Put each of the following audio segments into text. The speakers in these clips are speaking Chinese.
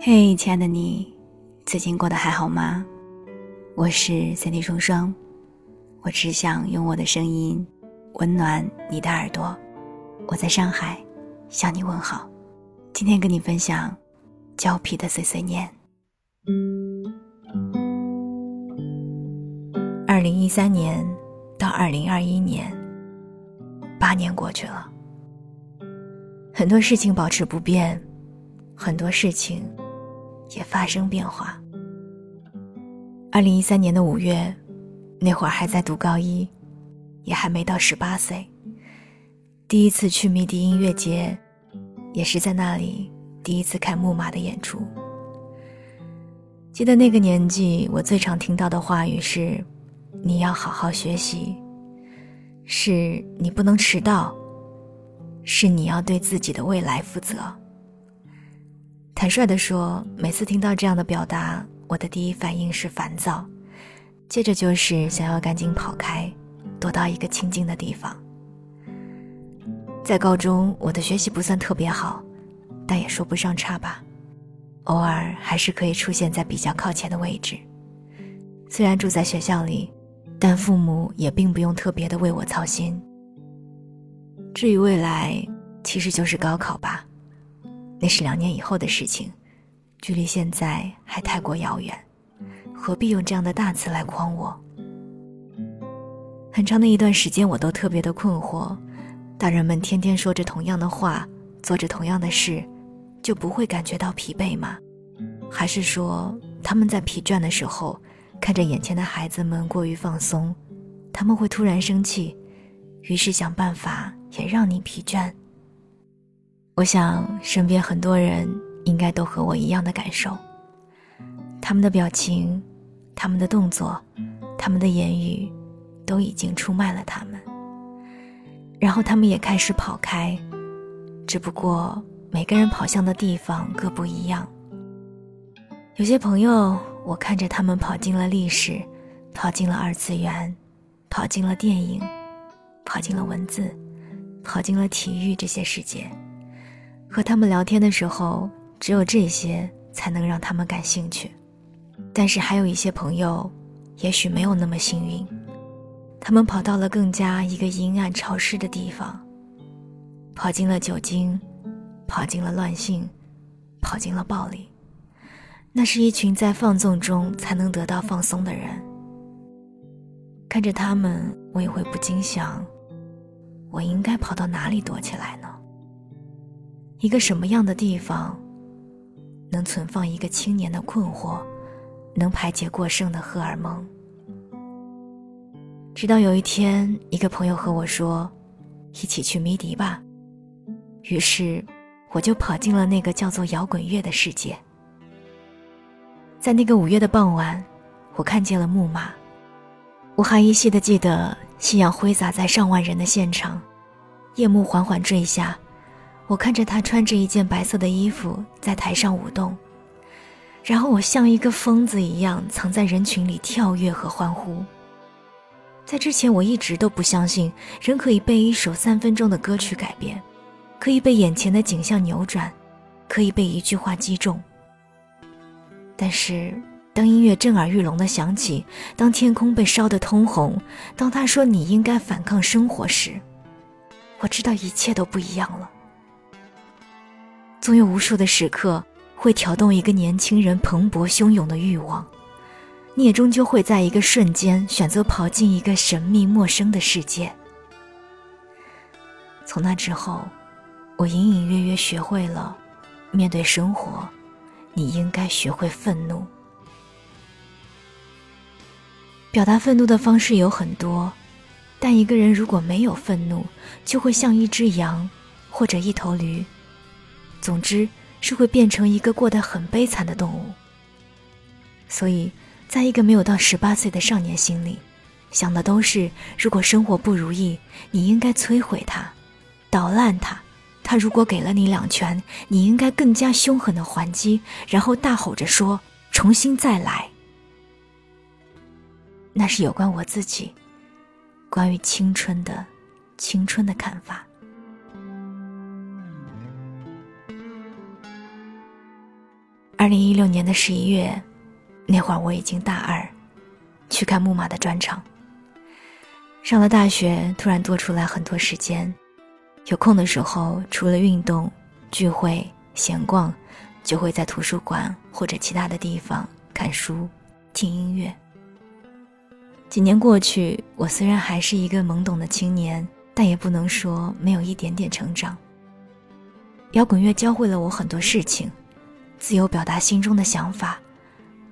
嘿，亲爱的你，最近过得还好吗？我是三 D 双双，我只想用我的声音温暖你的耳朵。我在上海向你问好。今天跟你分享胶皮的碎碎念。二零一三年到二零二一年，八年过去了，很多事情保持不变，很多事情。也发生变化。二零一三年的五月，那会儿还在读高一，也还没到十八岁。第一次去迷笛音乐节，也是在那里第一次看木马的演出。记得那个年纪，我最常听到的话语是：“你要好好学习，是你不能迟到，是你要对自己的未来负责。”坦率地说，每次听到这样的表达，我的第一反应是烦躁，接着就是想要赶紧跑开，躲到一个清静的地方。在高中，我的学习不算特别好，但也说不上差吧，偶尔还是可以出现在比较靠前的位置。虽然住在学校里，但父母也并不用特别的为我操心。至于未来，其实就是高考吧。那是两年以后的事情，距离现在还太过遥远，何必用这样的大词来诓我？很长的一段时间，我都特别的困惑：大人们天天说着同样的话，做着同样的事，就不会感觉到疲惫吗？还是说他们在疲倦的时候，看着眼前的孩子们过于放松，他们会突然生气，于是想办法也让你疲倦？我想，身边很多人应该都和我一样的感受。他们的表情、他们的动作、他们的言语，都已经出卖了他们。然后他们也开始跑开，只不过每个人跑向的地方各不一样。有些朋友，我看着他们跑进了历史，跑进了二次元，跑进了电影，跑进了文字，跑进了体育这些世界。和他们聊天的时候，只有这些才能让他们感兴趣。但是还有一些朋友，也许没有那么幸运，他们跑到了更加一个阴暗潮湿的地方，跑进了酒精，跑进了乱性，跑进了暴力。那是一群在放纵中才能得到放松的人。看着他们，我也会不禁想：我应该跑到哪里躲起来呢？一个什么样的地方，能存放一个青年的困惑，能排解过剩的荷尔蒙？直到有一天，一个朋友和我说：“一起去迷笛吧。”于是，我就跑进了那个叫做摇滚乐的世界。在那个五月的傍晚，我看见了木马，我还依稀的记得夕阳挥洒在上万人的现场，夜幕缓缓坠下。我看着他穿着一件白色的衣服在台上舞动，然后我像一个疯子一样藏在人群里跳跃和欢呼。在之前，我一直都不相信人可以被一首三分钟的歌曲改变，可以被眼前的景象扭转，可以被一句话击中。但是，当音乐震耳欲聋的响起，当天空被烧得通红，当他说你应该反抗生活时，我知道一切都不一样了。总有无数的时刻会挑动一个年轻人蓬勃汹涌的欲望，你也终究会在一个瞬间选择跑进一个神秘陌生的世界。从那之后，我隐隐约约学会了，面对生活，你应该学会愤怒。表达愤怒的方式有很多，但一个人如果没有愤怒，就会像一只羊，或者一头驴。总之是会变成一个过得很悲惨的动物。所以，在一个没有到十八岁的少年心里，想的都是：如果生活不如意，你应该摧毁它，捣烂它；他如果给了你两拳，你应该更加凶狠的还击，然后大吼着说：“重新再来。”那是有关我自己，关于青春的，青春的看法。二零一六年的十一月，那会儿我已经大二，去看木马的专场。上了大学，突然多出来很多时间，有空的时候，除了运动、聚会、闲逛，就会在图书馆或者其他的地方看书、听音乐。几年过去，我虽然还是一个懵懂的青年，但也不能说没有一点点成长。摇滚乐教会了我很多事情，自由表达心中的想法，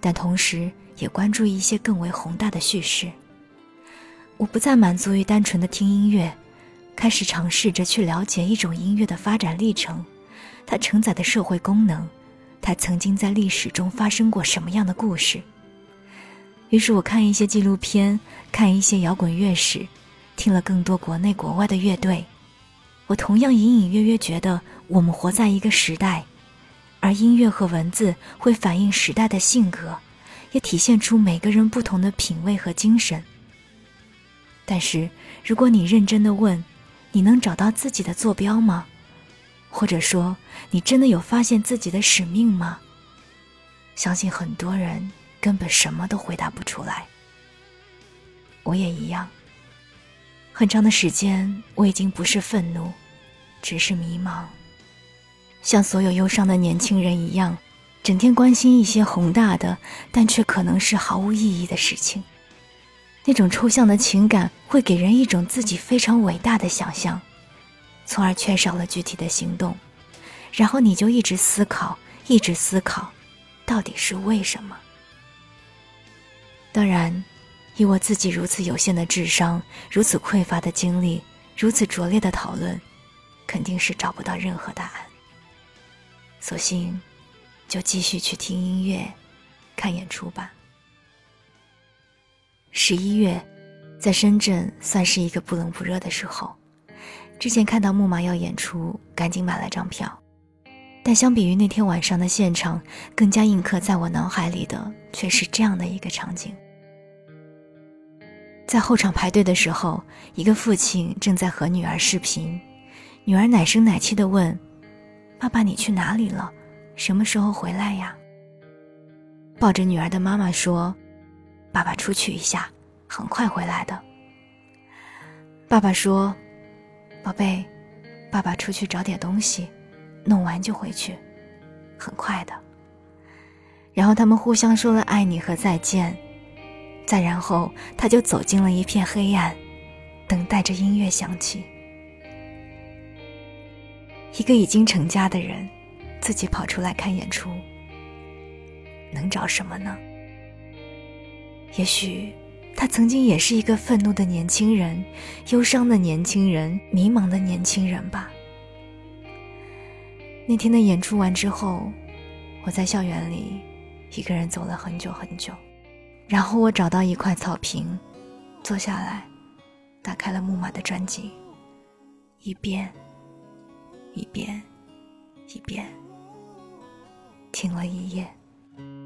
但同时也关注一些更为宏大的叙事。我不再满足于单纯的听音乐，开始尝试着去了解一种音乐的发展历程，它承载的社会功能，它曾经在历史中发生过什么样的故事。于是我看一些纪录片，看一些摇滚乐史，听了更多国内国外的乐队。我同样隐隐约约觉得，我们活在一个时代，而音乐和文字会反映时代的性格，也体现出每个人不同的品味和精神。但是，如果你认真的问，你能找到自己的坐标吗？或者说，你真的有发现自己的使命吗？相信很多人根本什么都回答不出来。我也一样。很长的时间，我已经不是愤怒，只是迷茫。像所有忧伤的年轻人一样，整天关心一些宏大的，但却可能是毫无意义的事情。那种抽象的情感会给人一种自己非常伟大的想象，从而缺少了具体的行动。然后你就一直思考，一直思考，到底是为什么？当然。以我自己如此有限的智商，如此匮乏的经历，如此拙劣的讨论，肯定是找不到任何答案。索性，就继续去听音乐、看演出吧。十一月，在深圳算是一个不冷不热的时候。之前看到木马要演出，赶紧买了张票。但相比于那天晚上的现场，更加印刻在我脑海里的却是这样的一个场景。在后场排队的时候，一个父亲正在和女儿视频，女儿奶声奶气地问：“爸爸，你去哪里了？什么时候回来呀？”抱着女儿的妈妈说：“爸爸出去一下，很快回来的。”爸爸说：“宝贝，爸爸出去找点东西，弄完就回去，很快的。”然后他们互相说了“爱你”和“再见”。再然后，他就走进了一片黑暗，等待着音乐响起。一个已经成家的人，自己跑出来看演出，能找什么呢？也许，他曾经也是一个愤怒的年轻人，忧伤的年轻人，迷茫的年轻人吧。那天的演出完之后，我在校园里一个人走了很久很久。然后我找到一块草坪，坐下来，打开了木马的专辑，一遍，一遍，一遍，听了一夜。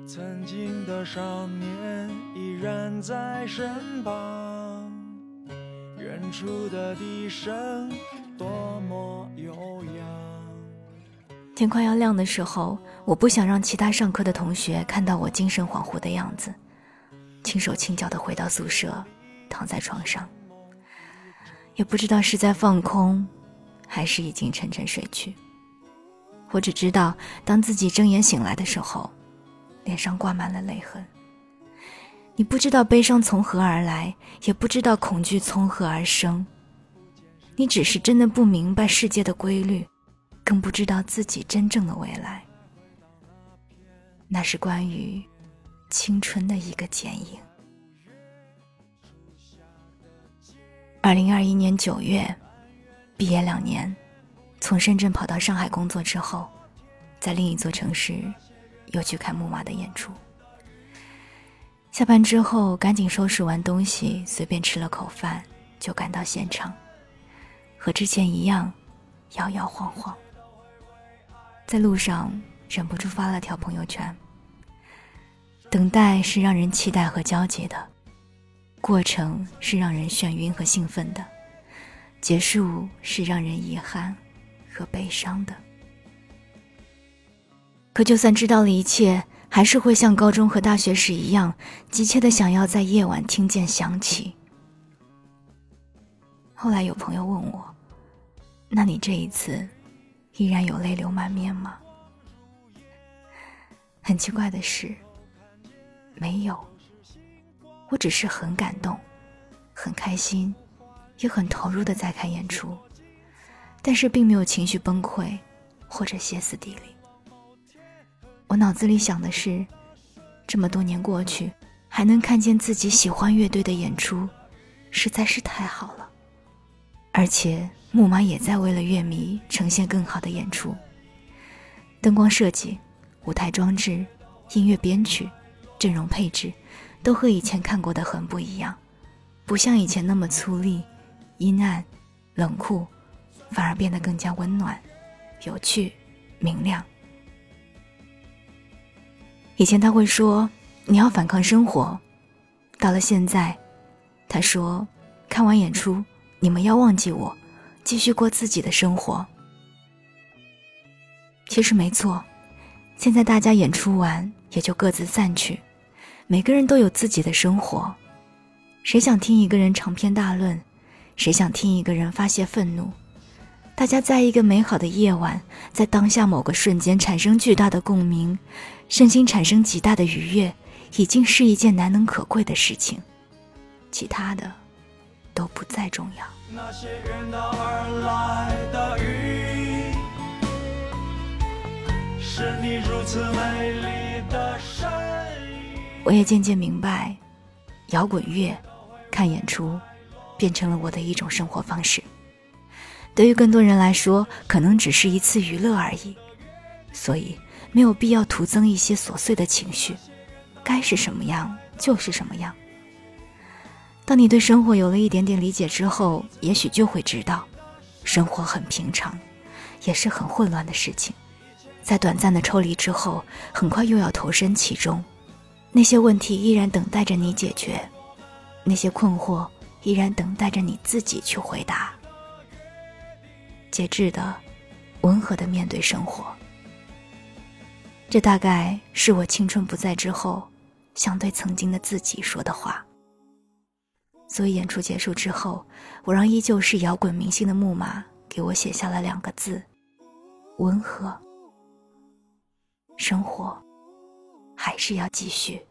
曾经的少年依然在身旁，远处的笛声多么悠扬。天快要亮的时候，我不想让其他上课的同学看到我精神恍惚的样子。轻手轻脚的回到宿舍，躺在床上，也不知道是在放空，还是已经沉沉睡去。我只知道，当自己睁眼醒来的时候，脸上挂满了泪痕。你不知道悲伤从何而来，也不知道恐惧从何而生。你只是真的不明白世界的规律，更不知道自己真正的未来。那是关于。青春的一个剪影。二零二一年九月，毕业两年，从深圳跑到上海工作之后，在另一座城市又去看木马的演出。下班之后，赶紧收拾完东西，随便吃了口饭，就赶到现场，和之前一样，摇摇晃晃。在路上，忍不住发了条朋友圈。等待是让人期待和焦急的，过程是让人眩晕和兴奋的，结束是让人遗憾和悲伤的。可就算知道了一切，还是会像高中和大学时一样，急切的想要在夜晚听见响起。后来有朋友问我：“那你这一次，依然有泪流满面吗？”很奇怪的是，没有。我只是很感动，很开心，也很投入的在看演出，但是并没有情绪崩溃，或者歇斯底里。我脑子里想的是，这么多年过去，还能看见自己喜欢乐队的演出，实在是太好了。而且木马也在为了乐迷呈现更好的演出，灯光设计。舞台装置、音乐编曲、阵容配置，都和以前看过的很不一样，不像以前那么粗粝、阴暗、冷酷，反而变得更加温暖、有趣、明亮。以前他会说你要反抗生活，到了现在，他说看完演出你们要忘记我，继续过自己的生活。其实没错。现在大家演出完也就各自散去，每个人都有自己的生活。谁想听一个人长篇大论，谁想听一个人发泄愤怒？大家在一个美好的夜晚，在当下某个瞬间产生巨大的共鸣，身心产生极大的愉悦，已经是一件难能可贵的事情。其他的都不再重要。那些远道而来的雨。是你如此美丽的身影。我也渐渐明白，摇滚乐、看演出，变成了我的一种生活方式。对于更多人来说，可能只是一次娱乐而已，所以没有必要徒增一些琐碎的情绪。该是什么样就是什么样。当你对生活有了一点点理解之后，也许就会知道，生活很平常，也是很混乱的事情。在短暂的抽离之后，很快又要投身其中，那些问题依然等待着你解决，那些困惑依然等待着你自己去回答。节制的、温和的面对生活，这大概是我青春不在之后，想对曾经的自己说的话。所以演出结束之后，我让依旧是摇滚明星的木马给我写下了两个字：温和。生活还是要继续。